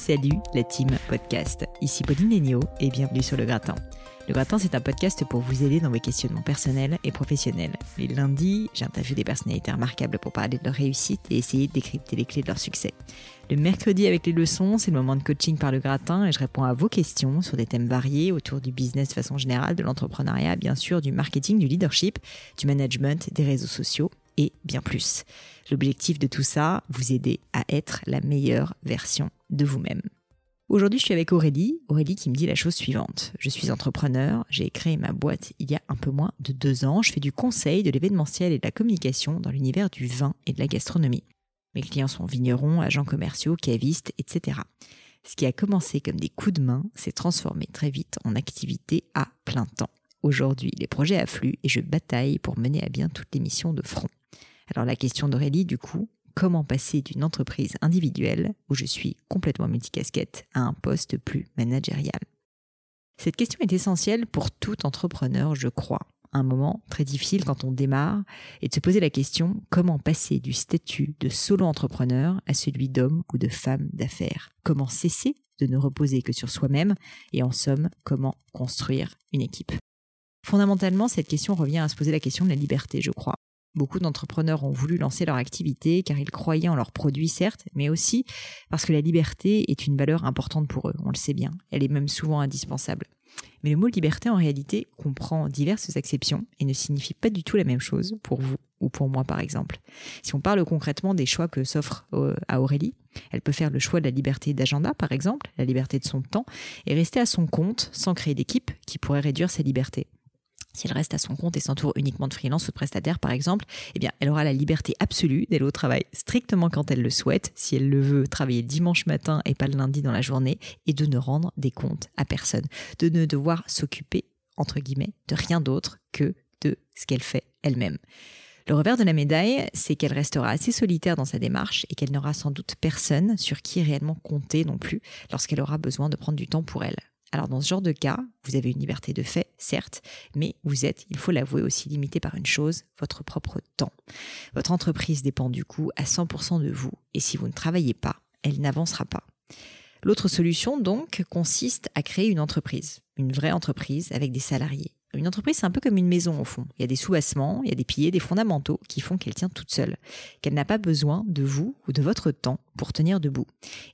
Salut la team podcast. Ici Pauline Léniaud et bienvenue sur Le Gratin. Le Gratin, c'est un podcast pour vous aider dans vos questionnements personnels et professionnels. Les lundis, j'interviewe des personnalités remarquables pour parler de leur réussite et essayer de décrypter les clés de leur succès. Le mercredi avec les leçons, c'est le moment de coaching par le gratin et je réponds à vos questions sur des thèmes variés autour du business de façon générale, de l'entrepreneuriat, bien sûr, du marketing, du leadership, du management, des réseaux sociaux et bien plus. L'objectif de tout ça, vous aider à être la meilleure version de vous-même. Aujourd'hui, je suis avec Aurélie. Aurélie qui me dit la chose suivante. Je suis entrepreneur, j'ai créé ma boîte il y a un peu moins de deux ans. Je fais du conseil, de l'événementiel et de la communication dans l'univers du vin et de la gastronomie. Mes clients sont vignerons, agents commerciaux, cavistes, etc. Ce qui a commencé comme des coups de main s'est transformé très vite en activité à plein temps. Aujourd'hui, les projets affluent et je bataille pour mener à bien toutes les missions de front. Alors la question d'Aurélie, du coup, comment passer d'une entreprise individuelle, où je suis complètement multicasquette, à un poste plus managérial Cette question est essentielle pour tout entrepreneur, je crois. Un moment très difficile quand on démarre et de se poser la question comment passer du statut de solo entrepreneur à celui d'homme ou de femme d'affaires? Comment cesser de ne reposer que sur soi-même? Et en somme comment construire une équipe? Fondamentalement, cette question revient à se poser la question de la liberté, je crois. Beaucoup d'entrepreneurs ont voulu lancer leur activité car ils croyaient en leurs produits, certes, mais aussi parce que la liberté est une valeur importante pour eux, on le sait bien. Elle est même souvent indispensable. Mais le mot liberté, en réalité, comprend diverses exceptions et ne signifie pas du tout la même chose pour vous ou pour moi, par exemple. Si on parle concrètement des choix que s'offre euh, à Aurélie, elle peut faire le choix de la liberté d'agenda, par exemple, la liberté de son temps, et rester à son compte sans créer d'équipe qui pourrait réduire sa liberté. Si elle reste à son compte et s'entoure uniquement de freelance ou de prestataires, par exemple, eh bien, elle aura la liberté absolue d'aller au travail strictement quand elle le souhaite, si elle le veut, travailler dimanche matin et pas le lundi dans la journée, et de ne rendre des comptes à personne, de ne devoir s'occuper, entre guillemets, de rien d'autre que de ce qu'elle fait elle-même. Le revers de la médaille, c'est qu'elle restera assez solitaire dans sa démarche et qu'elle n'aura sans doute personne sur qui réellement compter non plus lorsqu'elle aura besoin de prendre du temps pour elle. Alors dans ce genre de cas, vous avez une liberté de fait, certes, mais vous êtes, il faut l'avouer aussi, limité par une chose, votre propre temps. Votre entreprise dépend du coup à 100% de vous, et si vous ne travaillez pas, elle n'avancera pas. L'autre solution donc consiste à créer une entreprise, une vraie entreprise avec des salariés. Une entreprise, c'est un peu comme une maison au fond. Il y a des sous-bassements, il y a des piliers, des fondamentaux qui font qu'elle tient toute seule, qu'elle n'a pas besoin de vous ou de votre temps pour tenir debout.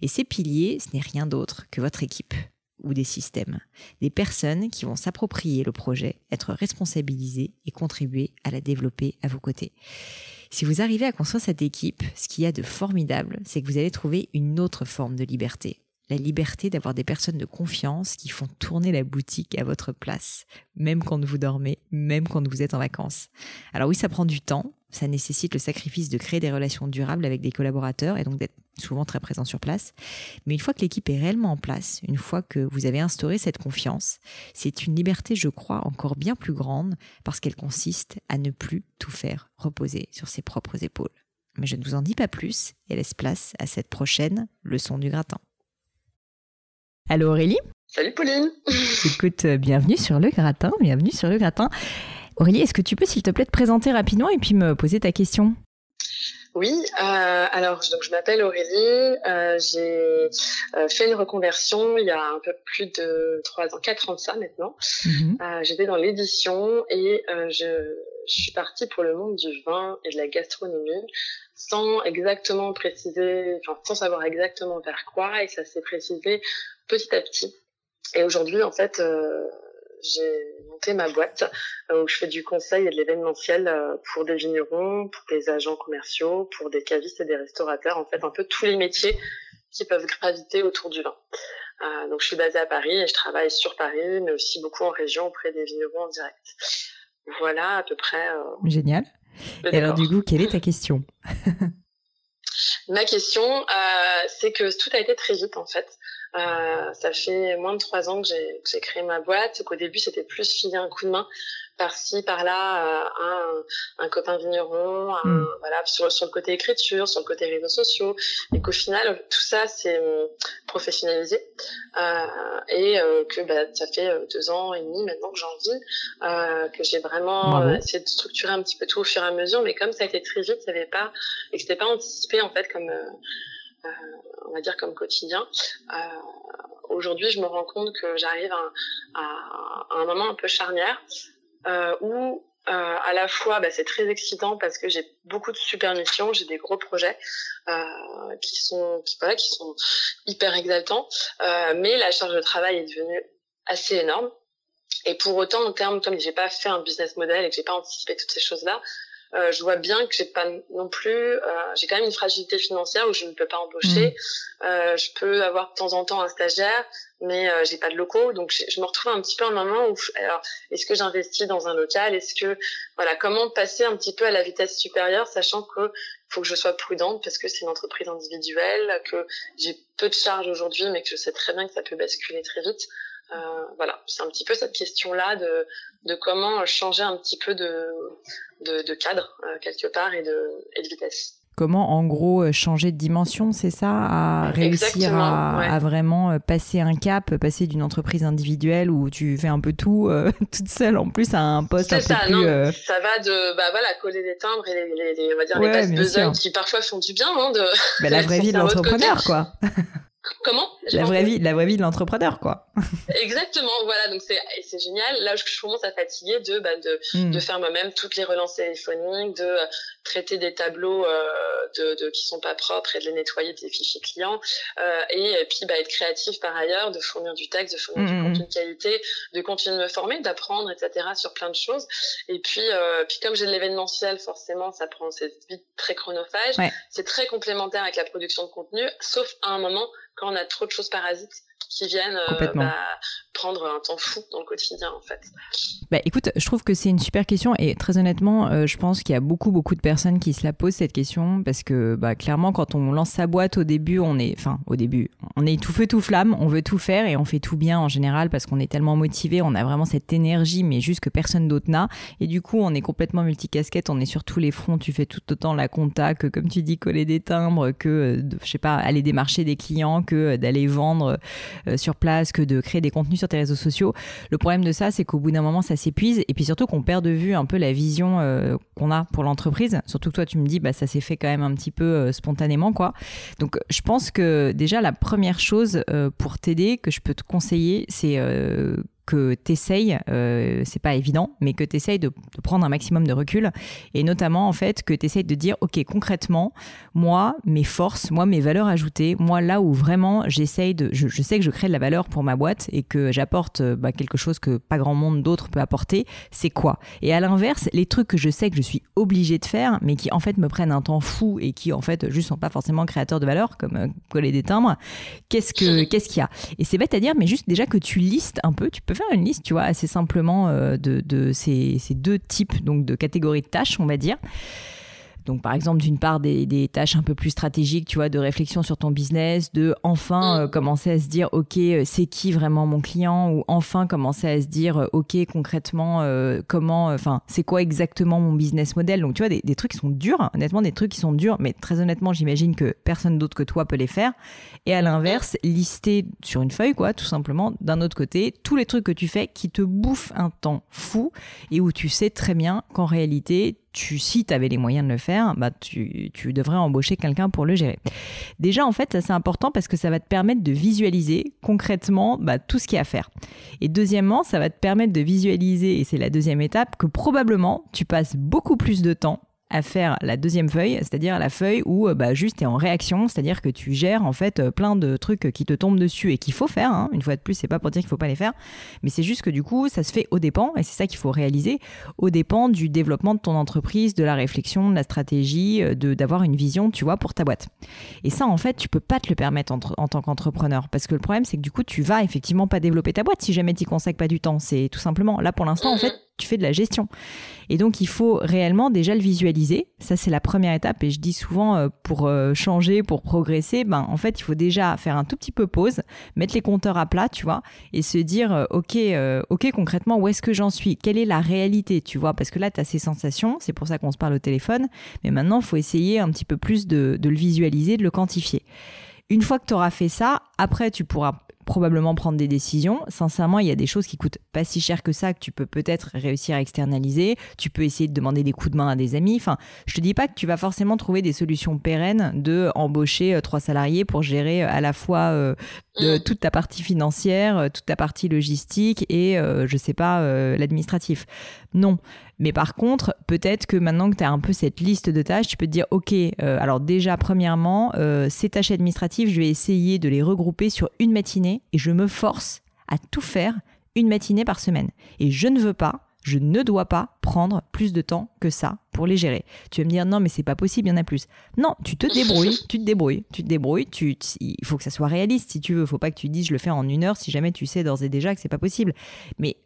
Et ces piliers, ce n'est rien d'autre que votre équipe, ou des systèmes, des personnes qui vont s'approprier le projet, être responsabilisées et contribuer à la développer à vos côtés. Si vous arrivez à construire cette équipe, ce qu'il y a de formidable, c'est que vous allez trouver une autre forme de liberté. La liberté d'avoir des personnes de confiance qui font tourner la boutique à votre place, même quand vous dormez, même quand vous êtes en vacances. Alors oui, ça prend du temps, ça nécessite le sacrifice de créer des relations durables avec des collaborateurs et donc d'être souvent très présent sur place. Mais une fois que l'équipe est réellement en place, une fois que vous avez instauré cette confiance, c'est une liberté, je crois, encore bien plus grande parce qu'elle consiste à ne plus tout faire reposer sur ses propres épaules. Mais je ne vous en dis pas plus et laisse place à cette prochaine leçon du gratin. Allô Aurélie? Salut Pauline Écoute, euh, bienvenue sur le gratin, bienvenue sur le gratin. Aurélie, est-ce que tu peux s'il te plaît te présenter rapidement et puis me poser ta question? Oui, euh, alors donc je m'appelle Aurélie, euh, j'ai euh, fait une reconversion il y a un peu plus de trois ans, quatre ans de ça maintenant. Mhm. J'étais dans l'édition et je, je, suis partie pour le monde du vin et de la gastronomie sans exactement préciser, enfin sans savoir exactement vers quoi et ça s'est précisé petit à petit. Et aujourd'hui en fait j'ai monté ma boîte euh, où je fais du conseil et de l'événementiel euh, pour des vignerons, pour des agents commerciaux, pour des cavistes et des restaurateurs, en fait un peu tous les métiers qui peuvent graviter autour du vin. Euh, donc je suis basée à Paris et je travaille sur Paris, mais aussi beaucoup en région auprès des vignerons en direct. Voilà à peu près. Génial. Et alors du coup, quelle est ta question? Ma question, euh, c'est que tout a été très vite en fait. Euh, ça fait moins de trois ans que j'ai créé ma boîte. Qu'au début, c'était plus filer un coup de main par-ci, par-là, euh, un, un, copain vigneron, hmm. voilà, sur, sur, le côté écriture, sur le côté réseaux sociaux, et qu'au final, tout ça, c'est euh, professionnalisé, euh, et euh, que bah, ça fait deux ans et demi maintenant que j'en vis, que j'ai vraiment essayé de structurer un petit peu tout au fur et à mesure, mais comme ça a été très vite, ça avait pas, et que c'était pas anticipé en fait comme on va dire comme quotidien. Aujourd'hui, je me rends compte que j'arrive à, un moment un peu charnière où euh, à la fois, bah, c'est très excitant parce que j'ai beaucoup de super missions, j'ai des gros projets euh, qui sont qui, voilà, qui sont hyper exaltants, euh, mais la charge de travail est devenue assez énorme. Et pour autant, en termes, comme j'ai pas fait un business model et que j'ai pas anticipé toutes ces choses-là, euh, je vois bien que j'ai pas non plus, euh, j'ai quand même une fragilité financière où je ne peux pas embaucher. Mmh. Euh, je peux avoir de temps en temps un stagiaire, mais euh, j'ai pas de locaux, donc je me retrouve un petit peu à un moment où, alors, est-ce que j'investis dans un local? Est-ce que, voilà, comment passer un petit peu à la vitesse supérieure, sachant que faut que je sois prudente parce que c'est une entreprise individuelle, que j'ai peu de charges aujourd'hui, mais que je sais très bien que ça peut basculer très vite. Euh, voilà, c'est un petit peu cette question-là de, de comment changer un petit peu de, de, de cadre euh, quelque part et de, et de vitesse comment en gros euh, changer de dimension, c'est ça, à réussir à, à, vraiment passer un cap, passer d'une entreprise individuelle où tu fais un peu tout toute seule en plus à un poste un ça, peu plus. Non, Ça va de bah voilà coller des timbres et les, les, on va dire les qui parfois font du bien. Hein, de... Bah, la vraie vie de l'entrepreneur quoi. Comment? La vraie vie, la vraie vie de l'entrepreneur, quoi. Exactement, voilà. Donc c'est c'est génial. Là, je, commence à fatiguer de bah, de, hmm. de faire moi-même toutes les relances téléphoniques, de euh, traiter des tableaux euh, de, de qui sont pas propres et de les nettoyer des fichiers clients, euh, et, puis bah, être créatif par ailleurs, de fournir du texte, de fournir du hmm. contenu de qualité, de continuer de me former, d'apprendre, etc. sur plein de choses. Et puis euh, puis comme j'ai de l'événementiel, forcément, ça prend c'est vite très chronophage. C'est très complémentaire avec la production de contenu, sauf à un moment quand on a trop de choses parasites qui viennent euh, bah, prendre un temps fou dans le quotidien en fait. Bah, écoute, je trouve que c'est une super question et très honnêtement, euh, je pense qu'il y a beaucoup beaucoup de personnes qui se la posent cette question parce que bah, clairement quand on lance sa boîte au début, on est, enfin au début, on est tout feu tout flamme, on veut tout faire et on fait tout bien en général parce qu'on est tellement motivé, on a vraiment cette énergie mais juste que personne d'autre n'a et du coup on est complètement multicasquette, on est sur tous les fronts, tu fais tout autant la compta que comme tu dis coller des timbres, que euh, je sais pas aller démarcher des clients, que d'aller vendre sur place que de créer des contenus sur tes réseaux sociaux. Le problème de ça, c'est qu'au bout d'un moment, ça s'épuise et puis surtout qu'on perd de vue un peu la vision euh, qu'on a pour l'entreprise. Surtout que toi, tu me dis, bah, ça s'est fait quand même un petit peu euh, spontanément, quoi. Donc, je pense que déjà, la première chose pour t'aider, que je peux te conseiller, c'est que tu essayes, euh, c'est pas évident, mais que tu essayes de, prendre un maximum de recul. Et notamment en fait que tu essayes de dire ok concrètement, moi, mes forces, moi, mes valeurs ajoutées, moi là où vraiment j'essaye de, je, sais que je crée de la valeur pour ma boîte et que j'apporte euh, bah, quelque chose que pas grand monde d'autre peut apporter, c'est quoi? Et à l'inverse, les trucs que je sais que je suis obligée de faire, mais qui en fait me prennent un temps fou et qui en fait juste sont pas forcément créateurs de valeur, comme euh, coller des timbres, qu'est-ce que qu'est-ce qu'il y a? Et c'est bête à dire, mais juste déjà que tu listes un peu, tu peux faire une liste, tu vois, assez simplement euh, de, ces, ces, deux types donc de catégories de tâches, on va dire. Donc, par exemple, d'une part, des, des, tâches un peu plus stratégiques, tu vois, de réflexion sur ton business, de enfin mm. euh, commencer à se dire, OK, euh, c'est qui vraiment mon client Ou enfin commencer à se dire, euh, OK, concrètement, comment, enfin, c'est quoi exactement mon business model Donc, tu vois, des, des, trucs qui sont durs, honnêtement, des trucs qui sont durs, mais très honnêtement, j'imagine que personne d'autre que toi peut les faire. Et à l'inverse, lister sur une feuille, quoi, tout simplement, d'un autre côté, tous les trucs que tu fais qui te bouffent un temps fou et où tu sais très bien qu'en réalité, si tu avais les moyens de le faire, bah, tu, devrais embaucher quelqu'un pour le gérer. Déjà, en fait, c'est important parce que ça va te permettre de visualiser concrètement bah, tout ce qu'il y a à faire. Et deuxièmement, ça va te permettre de visualiser, et c'est la deuxième étape, que probablement tu passes beaucoup plus de temps à faire la deuxième feuille, c'est-à-dire la feuille où euh, bah, juste es en réaction, c'est-à-dire que tu gères en fait euh, plein de trucs qui te tombent dessus et qu'il faut faire. Hein. Une fois de plus, c'est pas pour dire qu'il faut pas les faire, mais c'est juste que du coup, ça se fait au dépend, et c'est ça qu'il faut réaliser, au dépend du développement de ton entreprise, de la réflexion, de la stratégie, euh, de d'avoir une vision, tu vois, pour ta boîte. Et ça, en fait, tu peux pas te le permettre en, en tant qu'entrepreneur, parce que le problème, c'est que du coup, tu vas effectivement pas développer ta boîte si jamais tu consacres pas du temps. C'est tout simplement là pour l'instant, en fait, tu fais de la gestion. Et donc, il faut réellement déjà le visualiser. Ça, c'est la première étape. Et je dis souvent, euh, pour euh, changer, pour progresser, ben, en fait, il faut déjà faire un tout petit peu pause, mettre les compteurs à plat, tu vois, et se dire, euh, OK, OK, concrètement, où est-ce que j'en suis? Quelle est la réalité, tu vois? Parce que là, tu as ces sensations, c'est pour ça qu'on se parle au téléphone. Mais maintenant, il faut essayer un petit peu plus de, de le visualiser, de le quantifier. Une fois que tu auras fait ça, après, tu pourras probablement prendre des décisions. Sincèrement, il y a des choses qui coûtent pas si cher que ça que tu peux peut-être réussir à externaliser. Tu peux essayer de demander des coups de main à des amis. Enfin, je te dis pas que tu vas forcément trouver des solutions pérennes de embaucher euh, trois salariés pour gérer euh, à la fois euh, mm. toute ta partie financière, toute ta partie logistique et je sais pas l'administratif. Non. Mais par contre, peut-être que maintenant que tu as un peu cette liste de tâches, tu peux te dire, OK, alors déjà, premièrement, ces tâches administratives, je vais essayer de les regrouper sur une matinée et je me force à tout faire une matinée par semaine. Et je ne veux pas je ne dois pas prendre plus de temps que ça pour les gérer. Tu vas me dire non mais c'est pas possible, il y en a plus. Non, tu te débrouilles, tu te débrouilles, tu te débrouilles, tu, il faut que ça soit réaliste si tu veux, Il faut pas que tu dises je le fais en une heure si jamais tu sais d'ores et déjà que c'est pas possible. Mais euh,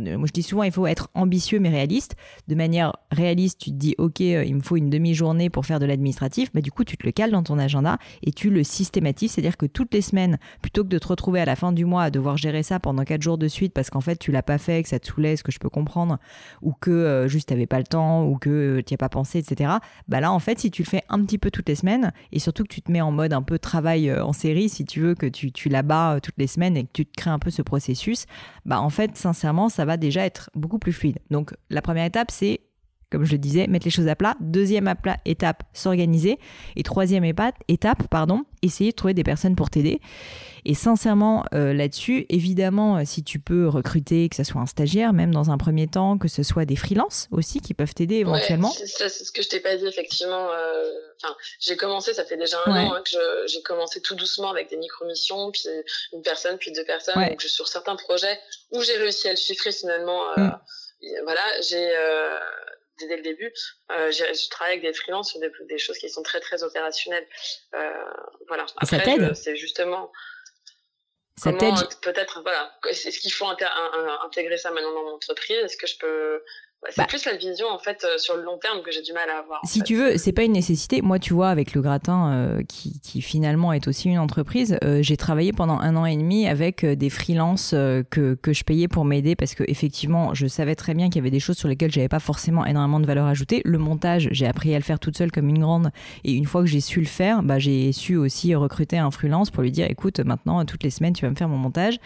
moi je dis souvent il faut être ambitieux mais réaliste. De manière réaliste, tu te dis ok, euh, il me faut une demi-journée pour faire de l'administratif, bah du coup tu te le cales dans ton agenda et tu le systématises, c'est-à-dire que toutes les semaines, plutôt que de te retrouver à la fin du mois à devoir gérer ça pendant quatre jours de suite parce qu'en fait tu l'as pas fait, que ça te saoulait, ce que je peux comprendre, ou que euh, juste t'avais pas le temps, ou que tu n'y as pas pensé, etc. Bah là en fait si tu le fais un petit peu toutes les semaines et surtout que tu te mets en mode un peu travail en série, si tu veux que tu, tu bas toutes les semaines et que tu te crées un peu ce processus, bah en fait sincèrement ça va déjà être beaucoup plus fluide. Donc la première étape, c'est, comme je le disais, mettre les choses à plat. Deuxième étape, s'organiser. Et troisième étape, pardon, essayer de trouver des personnes pour t'aider. Et sincèrement, euh, là-dessus, évidemment, euh, si tu peux recruter, que ce soit un stagiaire, même dans un premier temps, que ce soit des freelances aussi qui peuvent t'aider éventuellement. c'est ce que je t'ai pas dit, effectivement. Euh, j'ai commencé, ça fait déjà un an hein, que j'ai commencé tout doucement avec des micro-missions, puis une personne, puis deux personnes. Donc, je, sur certains projets où j'ai réussi à le chiffrer finalement. Mm. Voilà, j'ai dès le début, euh, je travaille avec des freelances sur des, des, choses qui sont très très opérationnelles. Euh, voilà. Après, ça t'aide C'est justement ça t'aide Peut-être, voilà. Est-ce qu'il faut intégrer ça maintenant dans mon entreprise Est-ce que je peux c'est bah. plus la vision en fait euh, sur le long terme que j'ai du mal à avoir. Si tu veux, c'est pas une nécessité. Moi, tu vois, avec le gratin euh, qui, qui, finalement est aussi une entreprise, euh, j'ai travaillé pendant un an et demi avec des freelances que, que je payais pour m'aider parce que effectivement, je savais très bien qu'il y avait des choses sur lesquelles j'avais pas forcément énormément de valeur ajoutée. Le montage, j'ai appris à le faire toute seule comme une grande et une fois que j'ai su le faire, bah, j'ai su aussi recruter un freelance pour lui dire écoute, maintenant toutes les semaines tu vas me faire mon montage.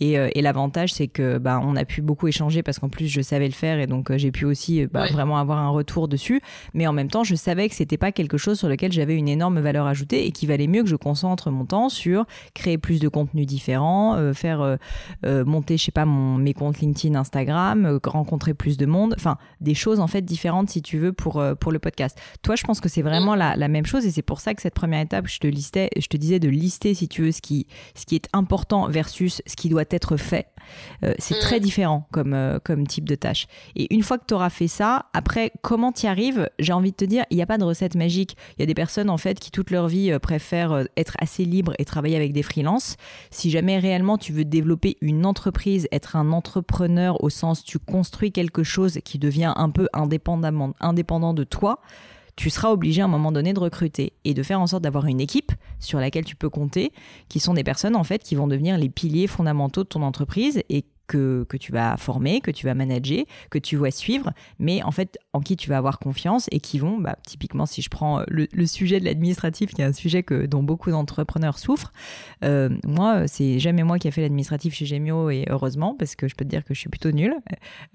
Et, et l'avantage c'est que bah, on a pu beaucoup échanger parce qu'en plus je savais le faire et donc j'ai pu aussi bah, vraiment avoir un retour dessus. Mais en même temps, je savais que c'était pas quelque chose sur lequel j'avais une énorme valeur ajoutée et qu'il valait mieux que je concentre mon temps sur créer plus de contenus différents, euh, faire euh, euh, monter, je sais pas, mon, mes comptes LinkedIn, Instagram, rencontrer plus de monde, enfin des choses en fait différentes si tu veux pour pour le podcast. Toi, je pense que c'est vraiment la, la, même chose et c'est pour ça que cette première étape, je te listais, je te disais de lister si tu veux ce qui ce qui est important versus ce qui doit être fait. c'est très mm. différent comme comme type de tâche. Et une une fois que tu auras fait ça, après, comment tu y arrives? J'ai envie de te dire, il n'y a pas de recette magique. Il y a des personnes, en fait, qui toute leur vie euh, préfèrent euh, être assez libres et travailler avec des freelances. Si jamais réellement tu veux développer une entreprise, être un entrepreneur au sens tu construis quelque chose qui devient un peu indépendant de toi, tu seras obligé à un moment donné de recruter et de faire en sorte d'avoir une équipe sur laquelle tu peux compter, qui sont des personnes en fait qui vont devenir les piliers fondamentaux de ton entreprise et que, tu vas former, que tu vas manager, que tu vas suivre, mais en fait en qui tu vas avoir confiance et qui vont, bah, typiquement si je prends le, sujet de l'administratif, qui est un sujet que, dont beaucoup d'entrepreneurs souffrent, euh, moi c'est jamais moi qui a fait l'administratif chez Gemio et heureusement parce que je peux te dire que je suis plutôt nulle.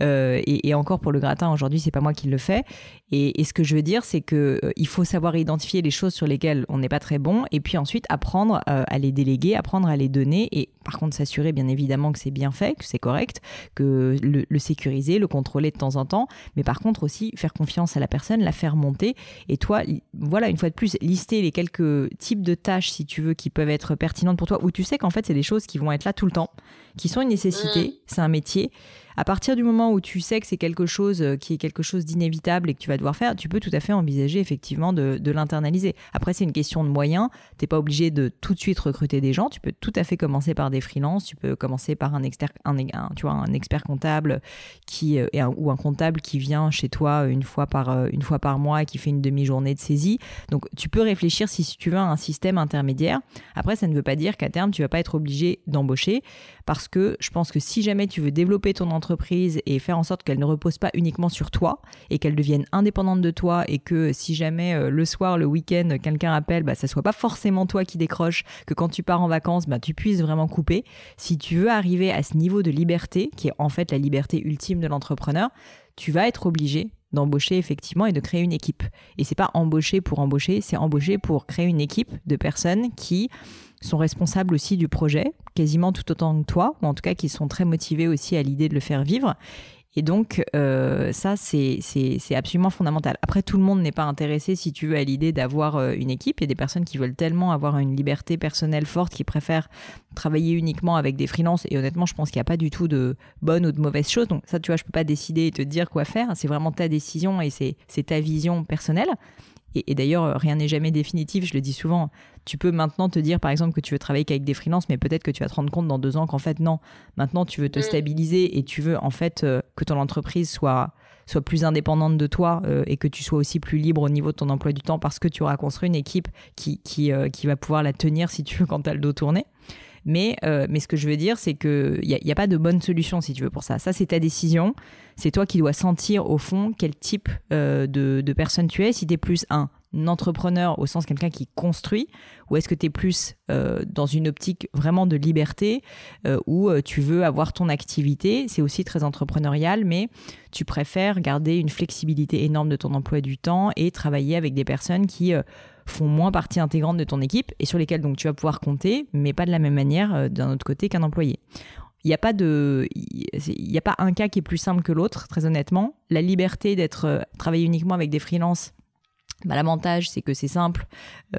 Euh, et, encore pour le gratin aujourd'hui c'est pas moi qui le fais. Et, ce que je veux dire c'est que euh, il faut savoir identifier les choses sur lesquelles on n'est pas très bon et puis ensuite apprendre à les déléguer, apprendre à les donner et par contre s'assurer bien évidemment que c'est bien fait, que c'est correct, que le, sécuriser, le contrôler de temps en temps, mais par contre aussi faire confiance à la personne, la faire monter. Et toi, voilà, une fois de plus, lister les quelques types de tâches, si tu veux, qui peuvent être pertinentes pour toi, où tu sais qu'en fait, c'est des choses qui vont être là tout le temps, qui sont une nécessité, mmh. c'est un métier. À partir du moment où tu sais que c'est quelque chose euh, qui est quelque chose d'inévitable et que tu vas devoir faire, tu peux tout à fait envisager effectivement de, l'internaliser. Après, c'est une question de moyens. Tu n'es pas obligé de tout de suite recruter des gens. Tu peux tout à fait commencer par des freelances. Tu peux commencer par un, expert, un, tu vois, un expert comptable qui, euh, ou un comptable qui vient chez toi une fois par, euh, une fois par mois et qui fait une demi-journée de saisie. Donc, tu peux réfléchir si tu veux à un système intermédiaire. Après, ça ne veut pas dire qu'à terme, tu vas pas être obligé d'embaucher parce parce que je pense que si jamais tu veux développer ton entreprise et faire en sorte qu'elle ne repose pas uniquement sur toi et qu'elle devienne indépendante de toi et que si jamais euh, le soir, le week-end, quelqu'un appelle, bah, ça soit pas forcément toi qui décroche, que quand tu pars en vacances, bah, tu puisses vraiment couper. Si tu veux arriver à ce niveau de liberté, qui est en fait la liberté ultime de l'entrepreneur, tu vas être obligé d'embaucher effectivement et de créer une équipe. Et c'est pas embaucher pour embaucher, c'est embaucher pour créer une équipe de personnes qui sont responsables aussi du projet, quasiment tout autant que toi, ou en tout cas qui sont très motivés aussi à l'idée de le faire vivre et donc, euh, ça, c'est absolument fondamental. Après, tout le monde n'est pas intéressé, si tu veux, à l'idée d'avoir euh, une équipe. Il y a des personnes qui veulent tellement avoir une liberté personnelle forte, qui préfèrent travailler uniquement avec des freelances. Et honnêtement, je pense qu'il n'y a pas du tout de bonne ou de mauvaise chose. Donc ça, tu vois, je peux pas décider et te dire quoi faire. C'est vraiment ta décision et c'est ta vision personnelle. Et, d'ailleurs, rien n'est jamais définitif, je le dis souvent. Tu peux maintenant te dire, par exemple, que tu veux travailler qu'avec des freelances, mais peut-être que tu vas te rendre compte dans deux ans qu'en fait, non. Maintenant, tu veux te mm. stabiliser et tu veux, en fait, euh, que ton entreprise soit, soit plus indépendante de toi euh, et que tu sois aussi plus libre au niveau de ton emploi du temps parce que tu auras construit une équipe qui, qui, euh, qui va pouvoir la tenir, si tu veux, quand tu as le dos tourné. Mais, mais ce que je veux dire, c'est qu'il n'y a, y a pas de bonne solution, si tu veux, pour ça. Ça, c'est ta décision c'est toi qui dois sentir au fond quel type euh, de, personne tu es. Si tu es plus un entrepreneur au sens quelqu'un qui construit, ou est-ce que tu es plus euh, dans une optique vraiment de liberté euh, où tu veux avoir ton activité, c'est aussi très entrepreneurial, mais tu préfères garder une flexibilité énorme de ton emploi du temps et travailler avec des personnes qui font moins partie intégrante de ton équipe et sur lesquelles donc tu vas pouvoir compter, mais pas de la même manière d'un autre côté qu'un employé il n'y a pas de il pas un cas qui est plus simple que l'autre très honnêtement. La liberté d'être euh, travailler uniquement avec des freelances bah, l'avantage c'est que c'est simple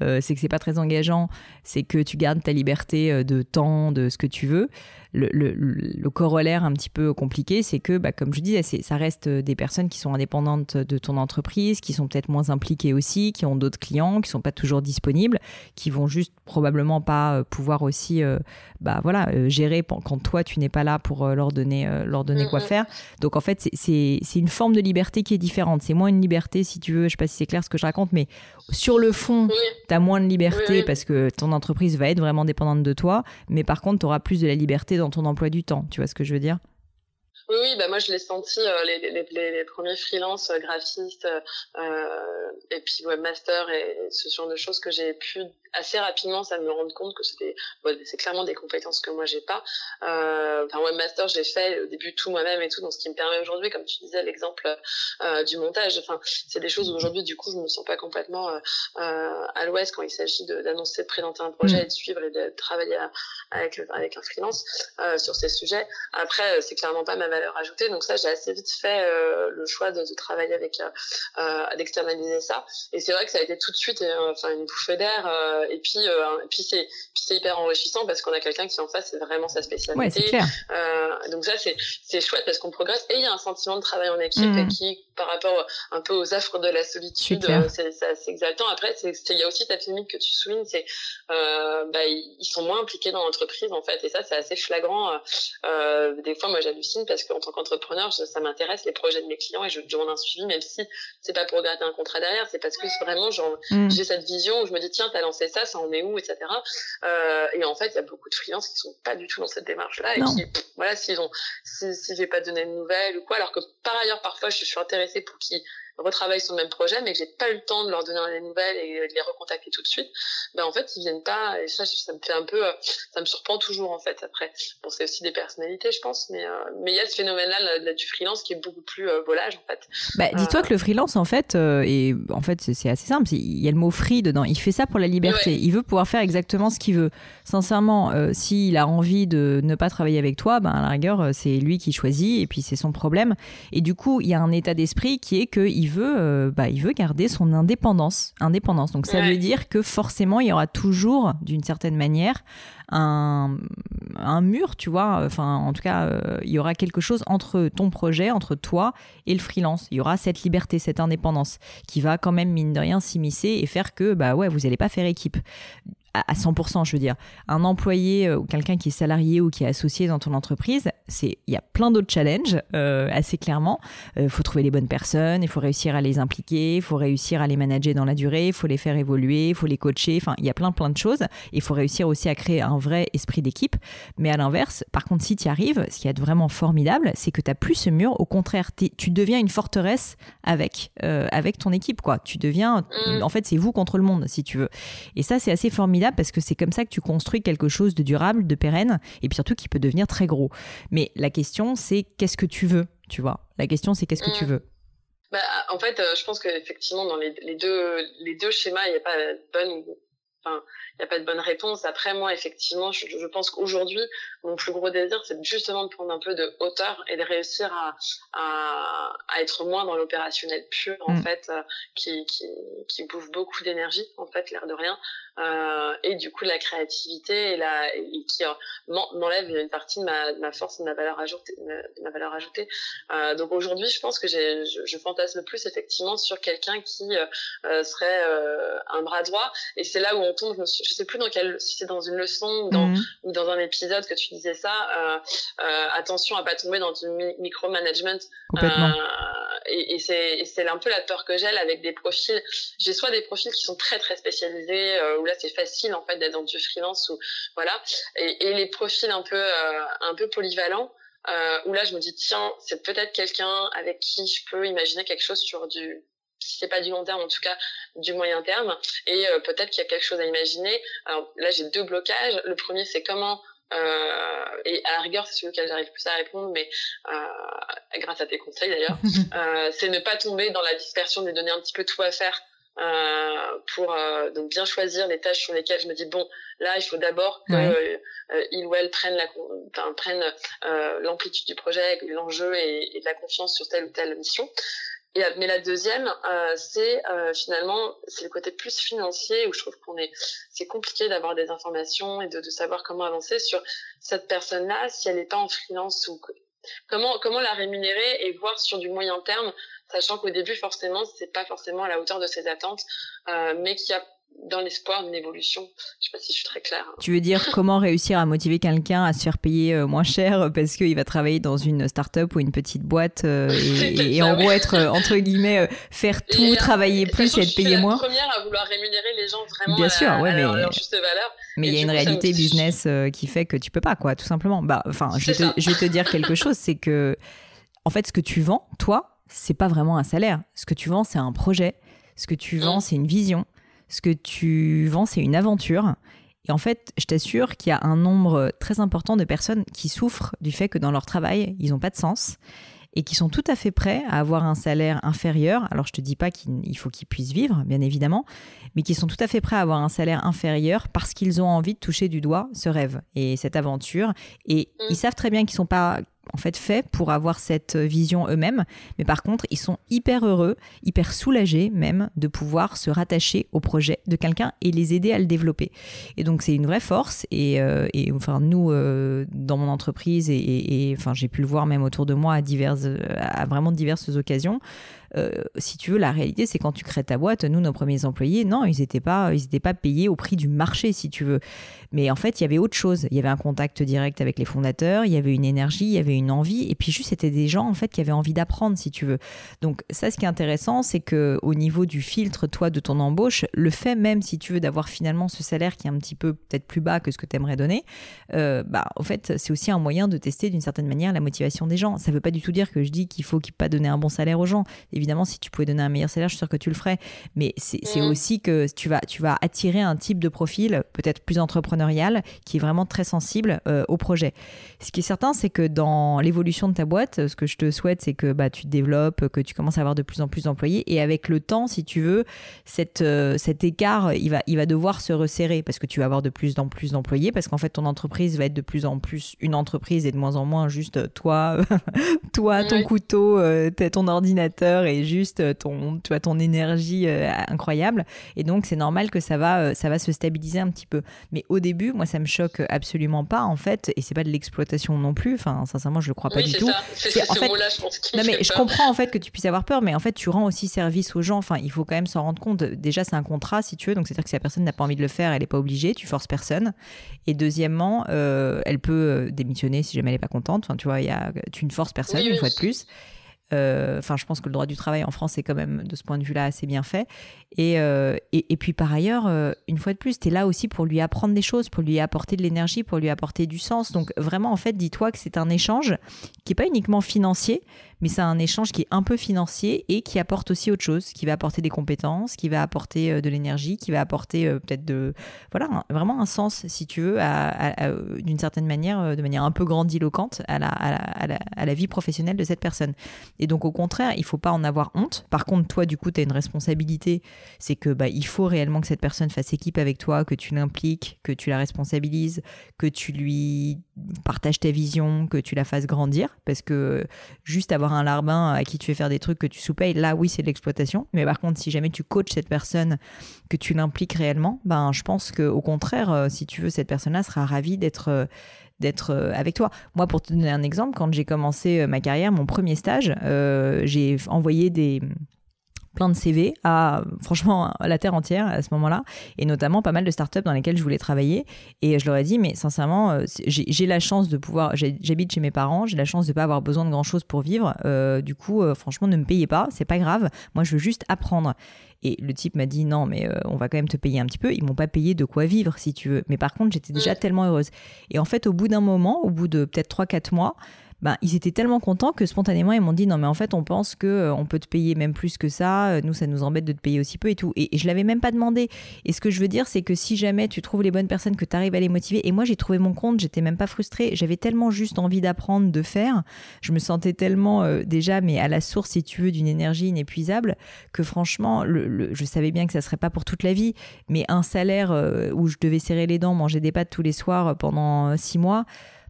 euh, c'est que c'est pas très engageant c'est que tu gardes ta liberté euh, de temps de ce que tu veux le, corollaire un petit peu compliqué, c'est que, bah, comme je disais, ça reste des personnes qui sont indépendantes de ton entreprise, qui sont peut-être moins impliquées aussi, qui ont d'autres clients, qui sont pas toujours disponibles, qui vont juste probablement pas euh, pouvoir aussi, euh, bah voilà, euh, gérer quand toi tu n'es pas là pour leur donner, leur donner quoi faire. Donc en fait, c'est une forme de liberté qui est différente. C'est moins une liberté, si tu veux, je sais pas si c'est clair ce que je raconte, mais sur le fond, tu as moins de liberté parce que ton entreprise va être vraiment dépendante de toi, mais par contre, tu auras plus de la liberté dans ton emploi du temps. Tu vois ce que je veux dire? Oui, oui, bah moi je l'ai senti euh, les, les, les, les, premiers freelances euh, graphistes euh, et puis webmaster et ce genre de choses que j'ai pu assez rapidement ça me rendre compte que c'était c'est clairement des compétences que moi j'ai pas. Euh, enfin webmaster j'ai fait au début tout moi-même et tout donc ce qui me permet aujourd'hui comme tu disais l'exemple euh, du montage. Enfin c'est des choses où aujourd'hui du coup je me sens pas complètement euh, à l'ouest quand il s'agit d'annoncer, de, présenter un projet mm. et de suivre et de travailler avec avec un freelance sur ces sujets. Après c'est clairement pas ma valeur ajoutée. Donc ça, j'ai assez vite fait euh, le choix de, de travailler avec, euh, euh, d'externaliser ça. Et c'est vrai que ça a été tout de suite, enfin une bouffée d'air. Et puis, et puis c'est, c'est hyper enrichissant parce qu'on a quelqu'un qui en face, c'est vraiment sa spécialité. Ouais, donc ça, c'est, c'est chouette parce qu'on progresse et il y a un sentiment de travail en équipe mmh. qui, par rapport un peu aux affres de la solitude, c'est, c'est exaltant. Après, c'est, il y a aussi cette limite que tu soulignes, c'est bah, ils sont moins impliqués dans l'entreprise en fait, et ça, c'est assez flagrant. des fois, moi, j'hallucine parce qu'en tant qu'entrepreneur, ça m'intéresse les projets de mes clients et je demande un suivi, même si c'est pas pour garder un contrat derrière, c'est parce que vraiment, mm. j'ai cette vision où je me dis tiens, t'as lancé ça, ça en est où, etc. Euh, et en fait, il y a beaucoup de freelances qui sont pas du tout dans cette démarche-là et qui, voilà, s'ils ont, si, si j'ai pas donné de nouvelles ou quoi, alors que par ailleurs, parfois, je suis intéressée pour qu'ils retravaillent sur le même projet, mais que j'ai pas eu le temps de leur donner des nouvelles et de les recontacter tout de suite, ben en fait ils viennent pas. Et ça, ça me fait un peu, euh, ça me surprend toujours en fait. Après, bon c'est aussi des personnalités, je pense, mais euh, mais il y a ce phénomène-là du freelance qui est beaucoup plus euh, volage en fait. Bah, dis-toi que le freelance en fait, et en fait c'est assez simple. Il y a le mot free dedans. Il fait ça pour la liberté. Il veut pouvoir faire exactement ce qu'il veut. Sincèrement, s'il a envie de ne pas travailler avec toi, ben à la rigueur c'est lui qui choisit et puis c'est son problème. Et du coup, il y a un état d'esprit qui est il veut, euh, bah, il veut garder son indépendance. indépendance. Donc ça veut dire que forcément, il y aura toujours, d'une certaine manière, un, un mur, tu vois. Enfin, en tout cas, euh, il y aura quelque chose entre ton projet, entre toi et le freelance. Il y aura cette liberté, cette indépendance qui va quand même, mine de rien, s'immiscer et faire que, bah ouais, vous n'allez pas faire équipe à 100%, je veux dire. Un employé euh, ou quelqu'un qui est salarié ou qui est associé dans ton entreprise, c'est il y a plein d'autres challenges, euh, assez clairement. Il faut trouver les bonnes personnes, il faut réussir à les impliquer, il faut réussir à les manager dans la durée, il faut les faire évoluer, il faut les coacher. Enfin, il y a plein plein de choses. Il faut réussir aussi à créer un vrai esprit d'équipe. Mais à l'inverse, par contre, si tu y arrives, ce qui est vraiment formidable, c'est que tu n'as plus ce mur. Au contraire, tu deviens une forteresse avec, avec ton équipe. quoi. Tu deviens, mm. en fait, c'est vous contre le monde, si tu veux. Et ça, c'est assez formidable parce que c'est comme ça que tu construis quelque chose de durable, de pérenne, et puis surtout qui peut devenir très gros. Mais la question, c'est qu'est-ce que tu veux, tu vois? La question, c'est qu'est-ce que tu mm. veux? Bah, en fait, euh, je pense qu'effectivement, dans les, deux, les deux schémas, il n'y a pas de bonne Enfin, il n'y a pas de bonne réponse. Après, moi, effectivement, je, je pense qu'aujourd'hui, mon plus gros désir, c'est justement de prendre un peu de hauteur et de réussir à, à, à être moins dans l'opérationnel pur, en mm. fait, euh, qui, qui, qui bouffe beaucoup d'énergie, en fait, l'air de rien, euh, et du coup la créativité et, la, et qui euh, m'enlève une partie de ma, de ma force, de ma valeur ajoutée. De ma valeur ajoutée. Donc aujourd'hui, je pense que je, je, fantasme plus effectivement sur quelqu'un qui serait un bras droit. Et c'est là où on tombe. Je, je sais plus dans quel, si c'est dans une leçon ou dans, mhm. ou dans un épisode que tu disais ça. attention à pas tomber dans du micromanagement. Complètement et, et c'est un peu la peur que j'ai avec des profils. J'ai soit des profils qui sont très très spécialisés euh, où là c'est facile en fait d'être dans du freelance ou voilà, et, et les profils un peu euh, un peu polyvalents. Euh, où là je me dis tiens c'est peut-être quelqu'un avec qui je peux imaginer quelque chose sur du si c'est pas du long terme, en tout cas du moyen terme. Et euh, peut-être qu'il y a quelque chose à imaginer. Alors là, j'ai deux blocages. Le premier, c'est comment euh, et à la rigueur, c'est celui auquel j'arrive plus à répondre, mais euh, grâce à tes conseils d'ailleurs, euh, c'est ne pas tomber dans la dispersion, de donner un petit peu tout à faire euh, pour euh, donc bien choisir les tâches sur lesquelles je me dis bon là il faut d'abord que euh, il ou elle prenne la enfin, prenne l'amplitude du projet l'enjeu et, et, de la confiance sur telle ou telle mission mais la deuxième, euh, c'est euh, finalement c'est le côté plus financier où je trouve qu'on est c'est compliqué d'avoir des informations et de, de, savoir comment avancer sur cette personne-là si elle n'est pas en freelance ou comment comment la rémunérer et voir sur du moyen terme, sachant qu'au début forcément c'est pas forcément à la hauteur de ses attentes, euh, mais qu'il y a dans l'espoir d'une évolution. Je sais pas si je suis très claire. Tu veux dire comment réussir à motiver quelqu'un à se faire payer euh, moins cher parce qu'il va travailler dans une start-up ou une petite boîte euh, et, en gros être euh, entre guillemets faire tout, travailler plus et être payé moins. Je suis la première à vouloir rémunérer les gens vraiment Bien sûr, ouais, à mais... leur, juste valeur. Mais il y a une réalité business qui fait que tu peux pas quoi, tout simplement. Bah, enfin, je, je vais te dire quelque chose, c'est que en fait, ce que tu vends, toi, c'est pas vraiment un salaire. Ce que tu vends, c'est un projet. Ce que tu vends, mm. c'est une vision ce que tu vends, c'est une aventure. Et en fait, je t'assure qu'il y a un nombre très important de personnes qui souffrent du fait que dans leur travail, ils n'ont pas de sens et qui sont tout à fait prêts à avoir un salaire inférieur. Alors, je te dis pas qu'il faut qu'ils puissent vivre, bien évidemment, mais qui sont tout à fait prêts à avoir un salaire inférieur parce qu'ils ont envie de toucher du doigt ce rêve et cette aventure. Et mm. ils savent très bien qu'ils sont pas en fait fait pour avoir cette vision eux-mêmes. Mais par contre, ils sont hyper heureux, hyper soulagés même de pouvoir se rattacher au projet de quelqu'un et les aider à le développer. Et donc c'est une vraie force. Et, euh, enfin nous, euh, dans mon entreprise et, enfin j'ai pu le voir même autour de moi à diverses, à vraiment diverses occasions. Euh, si tu veux, la réalité, c'est quand tu crées ta boîte, nous, nos premiers employés, non, ils n'étaient pas, ils pas payés au prix du marché, si tu veux. Mais en fait, il y avait autre chose. Il y avait un contact direct avec les fondateurs, il y avait une énergie, il y avait une envie, et puis juste, c'était des gens, en fait, qui avaient envie d'apprendre, si tu veux. Donc, ça, ce qui est intéressant, c'est que au niveau du filtre, toi, de ton embauche, le fait même, si tu veux, d'avoir finalement ce salaire qui est un petit peu peut-être plus bas que ce que tu aimerais donner, euh, bah, en fait, c'est aussi un moyen de tester d'une certaine manière la motivation des gens. Ça ne veut pas du tout dire que je dis qu'il faut qu'il pas donner un bon salaire aux gens évidemment, si tu pouvais donner un meilleur salaire, je suis sûre que tu le ferais. Mais c'est mm. aussi que tu vas, tu vas attirer un type de profil peut-être plus qui est vraiment très sensible euh, au projet. Ce qui est certain, c'est que dans l'évolution de ta boîte, ce que je te souhaite, c'est que bah, tu te développes, que tu commences à avoir de plus en plus d'employés. Et avec le temps, si tu veux, cette, euh, cet écart, il va, il va devoir se resserrer parce que tu vas avoir de plus en plus d'employés, parce qu'en fait, ton entreprise va être de plus en plus une entreprise et de moins en moins juste toi, toi, ton couteau, ton ordinateur et juste ton, tu vois, ton énergie incroyable. Et donc, c'est normal que ça va, ça va se stabiliser un petit peu. Mais au début, moi, ça me choque absolument pas, en fait. Et c'est pas de l'exploitation non plus. Enfin, sincèrement, je le crois pas du tout. C'est en fait, non, mais je comprends en fait que tu puisses avoir peur, mais en fait, tu rends aussi service aux gens. Enfin, il faut quand même s'en rendre compte. Déjà, c'est un contrat, si tu veux. Donc, c'est-à-dire que si la personne n'a pas envie de le faire, elle n'est pas obligée. Tu forces personne. Et deuxièmement, euh, elle peut euh, démissionner si jamais elle n'est pas contente. Enfin, tu vois, y a, tu ne forces personne, une fois de plus. Euh, enfin, je pense que le droit du travail en France est quand même, de ce point de vue-là, assez bien fait. Et, euh, et, puis, par ailleurs, euh, une fois de plus, tu es là aussi pour lui apprendre des choses, pour lui apporter de l'énergie, pour lui apporter du sens. Donc, vraiment, en fait, dis-toi que c'est un échange qui n'est pas uniquement financier, mais c'est un échange qui est un peu financier et qui apporte aussi autre chose, qui va apporter des compétences, qui va apporter euh, de l'énergie, qui va apporter euh, peut-être de voilà vraiment un sens si tu veux d'une certaine manière, euh, de manière un peu grandiloquente à la, à, la, à la, vie professionnelle de cette personne. Et donc au contraire, il faut pas en avoir honte. Par contre, toi du coup, tu as une responsabilité, c'est que bah, il faut réellement que cette personne fasse équipe avec toi, que tu l'impliques, que tu la responsabilises, que tu lui partages ta vision, que tu la fasses grandir parce que juste avoir un larbin à qui tu fais faire des trucs que tu sous-payes, là oui c'est de l'exploitation. Mais par contre, si jamais tu coaches cette personne, que tu l'impliques réellement, ben je pense que au contraire, euh, si tu veux, cette personne-là sera ravie d'être euh, d'être euh, avec toi. Moi, pour te donner un exemple, quand j'ai commencé ma carrière, mon premier stage, j'ai envoyé des plein de CV à franchement la terre entière à ce moment-là et notamment pas mal de startups dans lesquelles je voulais travailler. Et je leur ai dit mais sincèrement euh, j'ai la chance de pouvoir j'habite chez mes parents j'ai la chance de pas avoir besoin de grand chose pour vivre. Euh, du coup euh, franchement ne me payez pas c'est pas grave. Moi je veux juste apprendre. Et le type m'a dit non mais on va quand même te payer un petit peu. Ils m'ont pas payé de quoi vivre si tu veux. Mais par contre j'étais déjà tellement heureuse. Et en fait au bout d'un moment au bout de peut-être 3-4 mois ben, ils étaient tellement contents que spontanément ils m'ont dit non mais en fait on pense que euh, on peut te payer même plus que ça. Euh, nous ça nous embête de te payer aussi peu et tout. Et, je l'avais même pas demandé. Et ce que je veux dire c'est que si jamais tu trouves les bonnes personnes que tu arrives à les motiver et moi j'ai trouvé mon compte j'étais même pas frustrée. J'avais tellement juste envie d'apprendre de faire. Je me sentais tellement euh, déjà mais à la source si tu veux d'une énergie inépuisable que franchement je savais bien que ça serait pas pour toute la vie. Mais un salaire où je devais serrer les dents manger des pâtes tous les soirs pendant six mois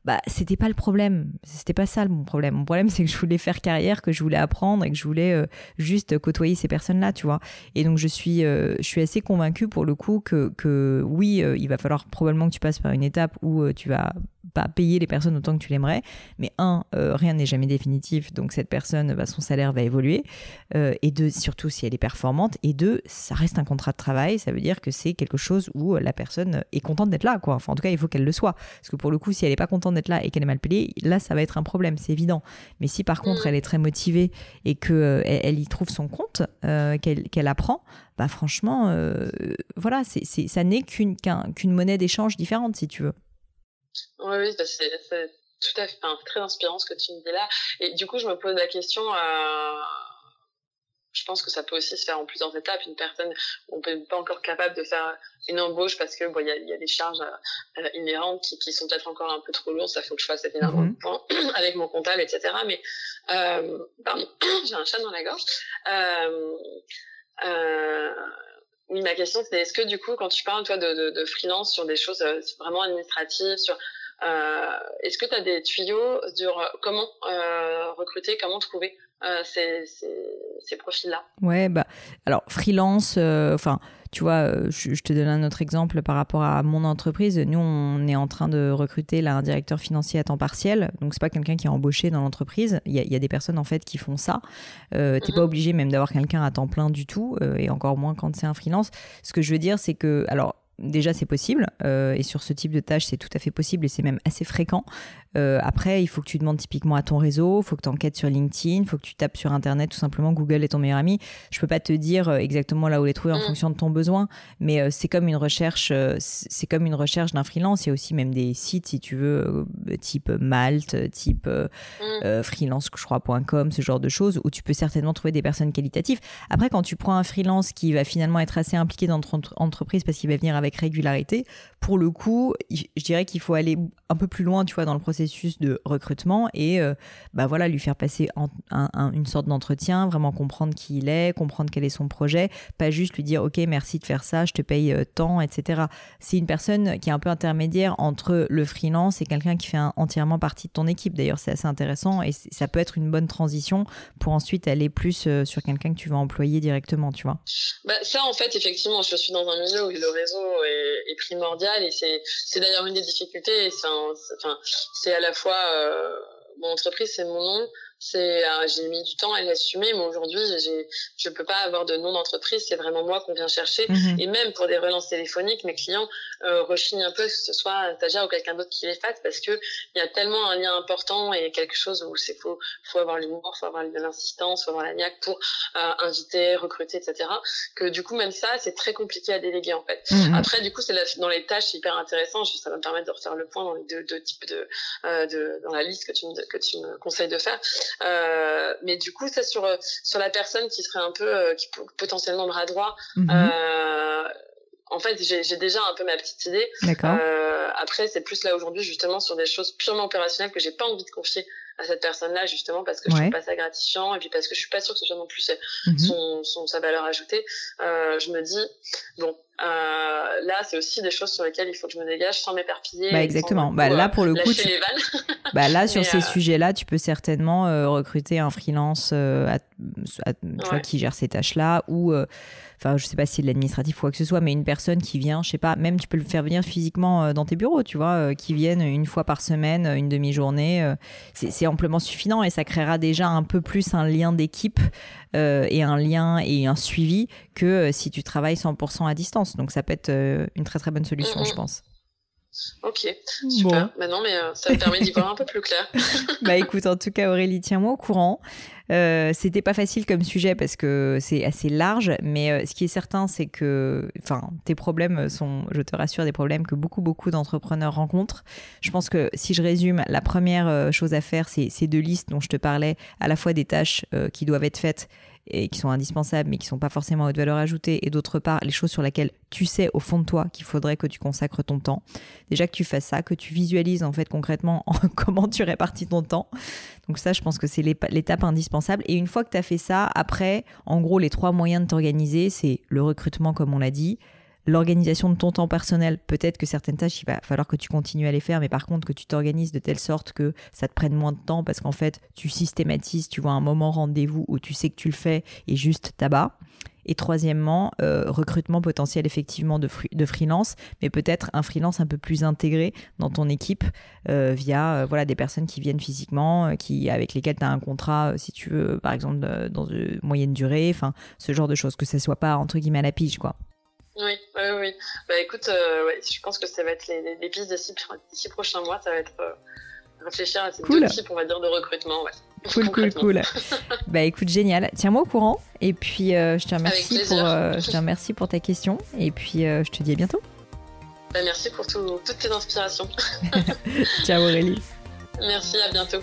bah c'était pas le problème. C'était pas ça mon problème. Mon problème c'est que je voulais faire carrière que je voulais apprendre et que je voulais euh, juste côtoyer ces personnes là tu vois. Et donc je suis euh, je suis assez convaincue pour le coup que oui euh, il va falloir probablement que tu passes par une étape où tu vas pas payer les personnes autant que tu l'aimerais. Mais un, euh, rien n'est jamais définitif, donc cette personne, bah, son salaire va évoluer. Euh, et deux, surtout si elle est performante. Et deux, ça reste un contrat de travail, ça veut dire que c'est quelque chose où la personne est contente d'être là, quoi. Enfin, en tout cas, il faut qu'elle le soit. Parce que pour le coup, si elle n'est pas contente d'être là et qu'elle est mal payée, là, ça va être un problème, c'est évident. Mais si par contre, mm. elle est très motivée et qu'elle euh, elle y trouve son compte, qu'elle apprend, bah franchement, voilà, c'est ça n'est qu'une qu'une monnaie d'échange différente, si tu veux. Oui, oui, bah, c'est tout à fait très inspirant ce que tu me dis là. Et du coup, je me pose la question. Euh, je pense que ça peut aussi se faire en plusieurs étapes. Une personne, on peut pas encore capable de faire une embauche parce que bon, il y a, y a, des charges euh, inhérentes qui, qui sont peut-être encore un peu trop lourdes. Ça faut que je fasse énormément de points avec mon comptable, etc. Mais euh, pardon, j'ai un chat dans la gorge. Euh, euh, oui, ma question c'est est-ce que du coup, quand tu parles toi de, de, freelance sur des choses euh, vraiment administratives, sur euh, est-ce que tu des tuyaux sur comment euh, recruter, comment trouver euh, ces, ces, ces profils-là? Ouais, bah alors freelance, euh, enfin tu vois, euh, je, te donne un autre exemple par rapport à mon entreprise. Nous, on est en train de recruter là, un directeur financier à temps partiel. Donc, c'est pas quelqu'un qui est embauché dans l'entreprise. Il y, a des personnes en fait qui font ça. Euh, T'es pas mhm. obligé même d'avoir quelqu'un à temps plein du tout, euh, et encore moins quand c'est un freelance. Ce que je veux dire, c'est que, alors, déjà c'est possible euh, et sur ce type de tâche c'est tout à fait possible et c'est même assez fréquent. Euh, après il faut que tu demandes typiquement à ton réseau, il faut que tu enquêtes sur LinkedIn, il faut que tu tapes sur internet tout simplement Google est ton meilleur ami. Je peux pas te dire euh, exactement là où les trouver en mm. fonction de ton besoin, mais c'est comme une recherche c'est comme une recherche d'un freelance, il y a aussi même des sites si tu veux type Malte, type mm. freelance je crois.com, ce genre de choses où tu peux certainement trouver des personnes qualitatives. Après quand tu prends un freelance qui va finalement être assez impliqué dans ton entreprise parce qu'il va venir avec avec régularité, pour le coup, je dirais qu'il faut aller un peu plus loin, tu vois, dans le processus de recrutement et euh, bah voilà, lui faire passer une sorte d'entretien, vraiment comprendre qui il est, comprendre quel est son projet, pas juste lui dire ok merci de faire ça, je te paye euh, tant, etc. C'est une personne qui est un peu intermédiaire entre le freelance et quelqu'un qui fait entièrement partie de ton équipe. D'ailleurs, c'est assez intéressant et ça peut être une bonne transition pour ensuite aller plus euh, sur quelqu'un que tu vas employer directement, tu vois. Bah, ça, en fait, effectivement, je suis dans un milieu où le réseau est, primordial et c'est d'ailleurs une des difficultés. À la fois euh, mon entreprise, c'est mon nom, c'est euh, j'ai mis du temps à l'assumer mais aujourd'hui j'ai je peux pas avoir de nom d'entreprise. C'est vraiment moi qu'on vient chercher. Mhm. et même pour des relances téléphoniques mes clients euh, rechignent un peu que ce soit stagiaire ou quelqu'un d'autre qui les fasse parce que il y a tellement un lien important et quelque chose où c'est faut faut avoir l'humour faut avoir de l'insistance faut avoir la niaque pour euh, inviter recruter etc que du coup même ça c'est très compliqué à déléguer en fait. Mhm. après du coup c'est dans les tâches hyper intéressant ça va me permettre de refaire le point dans les deux, deux types de, euh, de dans la liste que tu me que tu me conseilles de faire euh, mais du coup, c'est sur euh, sur la personne qui serait un peu euh, qui potentiellement bras droit. Mhm. en fait, j'ai déjà un peu ma petite idée. Euh, après, c'est plus là aujourd'hui justement sur des choses purement opérationnelles que j'ai pas envie de confier à cette personne-là justement parce que je trouve pas ça gratifiant et puis parce que je suis pas sûre que ce soit non plus mhm. son, son, sa valeur ajoutée. Euh, je me dis bon, euh, là, c'est aussi des choses sur lesquelles il faut que je me dégage sans m'éparpiller. Bah exactement. Bah là, pour le coup, tu... bah là sur ces euh, sujets-là, tu peux certainement euh, recruter un freelance à, qui gère ces tâches-là ou enfin je sais pas si c'est de l'administratif ou quoi que ce soit, mais une personne qui vient, je sais pas, même tu peux le faire venir physiquement dans tes bureaux, tu vois, qui viennent une fois par semaine, une demi-journée, c'est amplement suffisant et ça créera déjà un peu plus un lien d'équipe et un lien et un suivi que si tu travailles 100% à distance. Donc ça peut être euh, une très très bonne solution, je pense. Ok, super. Maintenant, mais euh, ça me permet d'y voir un peu plus clair. bah écoute, en tout cas, Aurélie, tiens-moi au courant. Euh, c'était pas facile comme sujet parce que c'est assez large, mais ce qui est certain, c'est que, enfin, tes problèmes sont, je te rassure, des problèmes que beaucoup beaucoup d'entrepreneurs rencontrent. Je pense que si je résume, la première chose à faire, c'est ces deux listes dont je te parlais, à la fois des tâches qui doivent être faites et qui sont indispensables mais qui sont pas forcément de valeur ajoutée et d'autre part les choses sur lesquelles tu sais au fond de toi qu'il faudrait que tu consacres ton temps. Déjà que tu fasses ça, que tu visualises en fait concrètement comment tu répartis ton temps. Donc ça je pense que c'est l'étape indispensable et une fois que tu as fait ça, après en gros les trois moyens de t'organiser, c'est le recrutement comme on l'a dit, l'organisation de ton temps personnel, peut-être que certaines tâches, il va falloir que tu continues à les faire, mais par contre que tu t'organises de telle sorte que ça te prenne moins de temps parce qu'en fait, tu systématises, tu vois un moment rendez-vous où tu sais que tu le fais et juste tabac. Et troisièmement, euh, recrutement potentiel effectivement de, de freelance, mais peut-être un freelance un peu plus intégré dans ton équipe euh, via euh, voilà des personnes qui viennent physiquement, qui avec lesquelles tu as un contrat, si tu veux, par exemple dans une moyenne durée, enfin ce genre de choses, que ce soit pas entre guillemets à la pige quoi. Oui, oui, oui. Bah écoute, euh, ouais, je pense que ça va être les, les, pistes d'ici six prochains mois, ça va être euh, réfléchir à ces deux types, on va dire, de recrutement. Ouais. Cool, cool, cool. bah écoute, génial. Tiens-moi au courant. Et puis, euh, je te remercie pour, je te remercie pour ta question. Et puis, je te dis à bientôt. Bah, merci pour toutes tes inspirations. Ciao Aurélie. Merci, à bientôt.